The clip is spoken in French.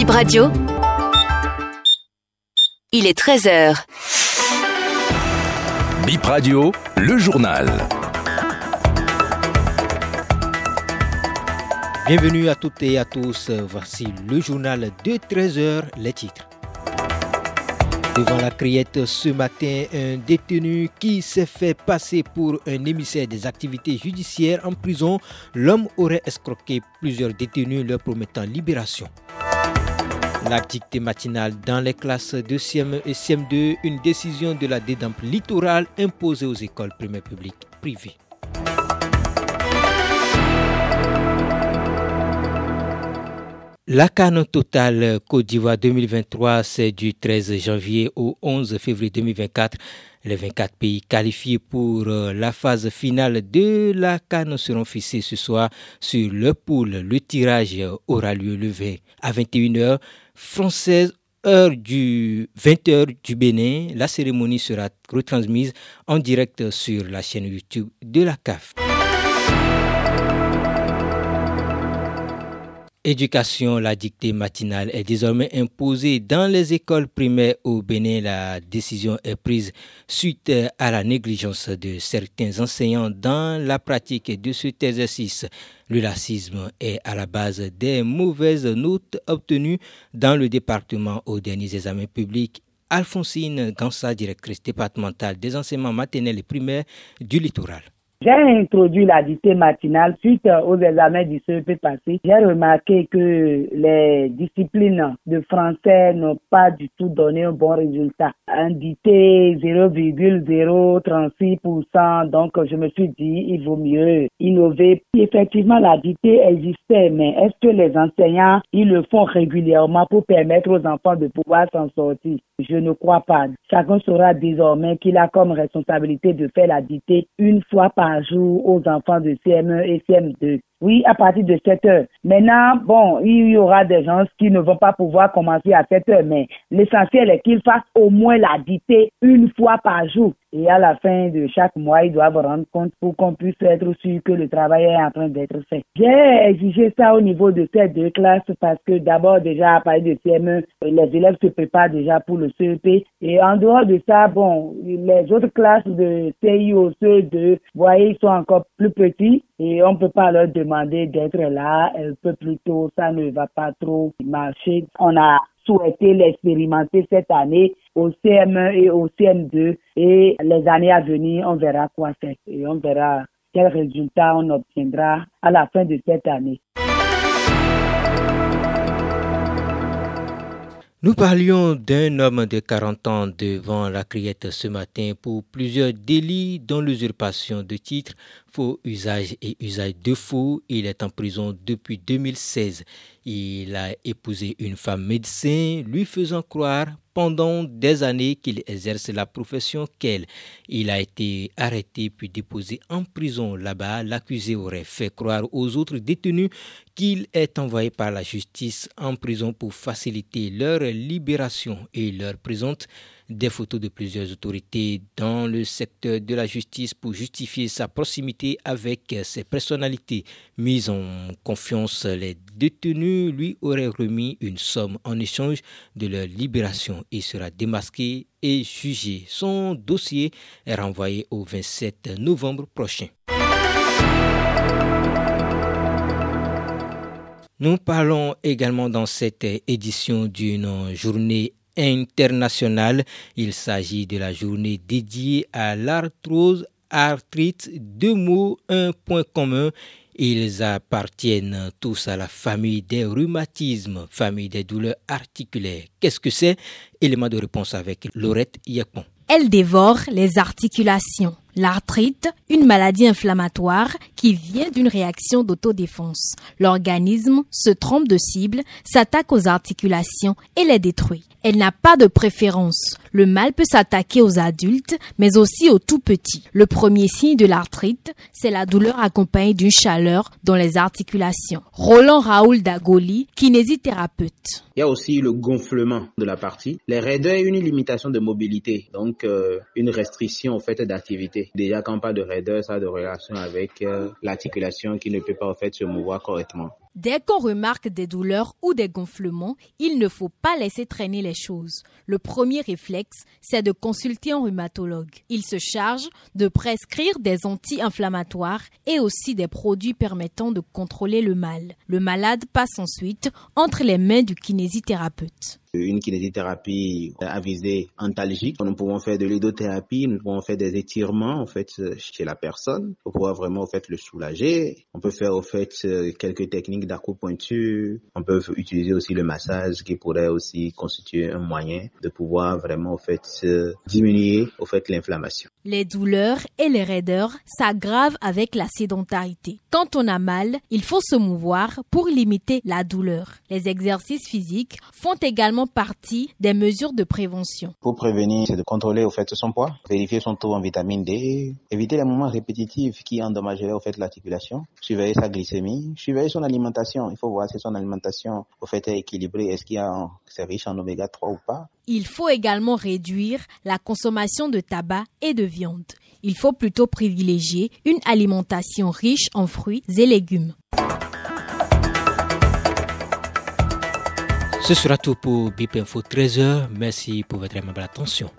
Bip Radio. Il est 13h. Bip Radio, le journal. Bienvenue à toutes et à tous. Voici le journal de 13h, les titres. Devant la criette ce matin, un détenu qui s'est fait passer pour un émissaire des activités judiciaires en prison, l'homme aurait escroqué plusieurs détenus leur promettant libération. La matinale dans les classes de CM et CM2, une décision de la dédampe littorale imposée aux écoles primaires publiques privées. La canne totale Côte d'Ivoire 2023, c'est du 13 janvier au 11 février 2024. Les 24 pays qualifiés pour euh, la phase finale de la canne seront fixés ce soir sur le pool. Le tirage aura lieu le 20 à 21h française heure du 20h du Bénin. La cérémonie sera retransmise en direct sur la chaîne YouTube de la CAF. Éducation, la dictée matinale est désormais imposée dans les écoles primaires au Bénin. La décision est prise suite à la négligence de certains enseignants dans la pratique de cet exercice. Le racisme est à la base des mauvaises notes obtenues dans le département aux derniers examens publics. Alphonsine Gansa, directrice départementale des enseignements maternels et primaires du littoral. J'ai introduit la dictée matinale suite aux examens du CEP passé. J'ai remarqué que les disciplines de français n'ont pas du tout donné un bon résultat. Un dicté 0,036%. Donc, je me suis dit, il vaut mieux innover. Effectivement, la dictée existait, mais est-ce que les enseignants, ils le font régulièrement pour permettre aux enfants de pouvoir s'en sortir? Je ne crois pas. Chacun saura désormais qu'il a comme responsabilité de faire la dictée une fois par jour aux enfants de CM1 et CM2. Oui, à partir de 7 heures. Maintenant, bon, il y aura des gens qui ne vont pas pouvoir commencer à 7 heures, mais l'essentiel est qu'ils fassent au moins la dictée une fois par jour. Et à la fin de chaque mois, ils doivent rendre compte pour qu'on puisse être sûr que le travail est en train d'être fait. J'ai exigé ça au niveau de ces deux classes parce que d'abord, déjà, à partir de CM1, les élèves se préparent déjà pour le CEP. Et en dehors de ça, bon, les autres classes de CIO, CE2, vous voyez, ils sont encore plus petits et on ne peut pas leur demander d'être là un peu plus tôt, ça ne va pas trop marcher. On a souhaité l'expérimenter cette année au CM1 et au CM2 et les années à venir, on verra quoi faire et on verra quels résultats on obtiendra à la fin de cette année. Nous parlions d'un homme de 40 ans devant la criette ce matin pour plusieurs délits dont l'usurpation de titres, faux usage et usage de faux. Il est en prison depuis 2016. Il a épousé une femme médecin, lui faisant croire pendant des années qu'il exerce la profession qu'elle. Il a été arrêté puis déposé en prison là-bas. L'accusé aurait fait croire aux autres détenus qu'il est envoyé par la justice en prison pour faciliter leur libération et leur présente des photos de plusieurs autorités dans le secteur de la justice pour justifier sa proximité avec ces personnalités mises en confiance. Les détenus lui auraient remis une somme en échange de leur libération et sera démasqué et jugé. Son dossier est renvoyé au 27 novembre prochain. Nous parlons également dans cette édition d'une journée internationale. Il s'agit de la journée dédiée à l'arthrose arthrite. Deux mots, un point commun. Ils appartiennent tous à la famille des rhumatismes, famille des douleurs articulaires. Qu'est-ce que c'est? Élément de réponse avec Laurette Yacon. Elle dévore les articulations. L'arthrite, une maladie inflammatoire qui vient d'une réaction d'autodéfense. L'organisme se trompe de cible, s'attaque aux articulations et les détruit. Elle n'a pas de préférence. Le mal peut s'attaquer aux adultes, mais aussi aux tout petits. Le premier signe de l'arthrite, c'est la douleur accompagnée d'une chaleur dans les articulations. Roland Raoul Dagoli, kinésithérapeute. Il y a aussi le gonflement de la partie. Les raideurs une limitation de mobilité, donc euh, une restriction au fait d'activité. Déjà quand on parle de raideur, ça a de relation avec euh, l'articulation qui ne peut pas en fait se mouvoir correctement. Dès qu'on remarque des douleurs ou des gonflements, il ne faut pas laisser traîner les choses. Le premier réflexe, c'est de consulter un rhumatologue. Il se charge de prescrire des anti-inflammatoires et aussi des produits permettant de contrôler le mal. Le malade passe ensuite entre les mains du kinésithérapeute une kinésithérapie à visée antalgique. Nous pouvons faire de l'hydrothérapie, nous pouvons faire des étirements en fait chez la personne pour pouvoir vraiment en fait le soulager. On peut faire en fait quelques techniques d'acupuncture. On peut utiliser aussi le massage qui pourrait aussi constituer un moyen de pouvoir vraiment en fait diminuer au fait l'inflammation. Les douleurs et les raideurs s'aggravent avec la sédentarité. Quand on a mal, il faut se mouvoir pour limiter la douleur. Les exercices physiques font également partie des mesures de prévention. Pour prévenir, c'est de contrôler au fait son poids, vérifier son taux en vitamine D, éviter les moments répétitifs qui endommageraient au fait l'articulation, surveiller sa glycémie, surveiller son alimentation. Il faut voir si son alimentation au fait est équilibrée, est-ce qu'il y a c'est riche en oméga 3 ou pas? Il faut également réduire la consommation de tabac et de viande. Il faut plutôt privilégier une alimentation riche en fruits et légumes. Ce sera tout pour BIP Info 13h. Merci pour votre aimable attention.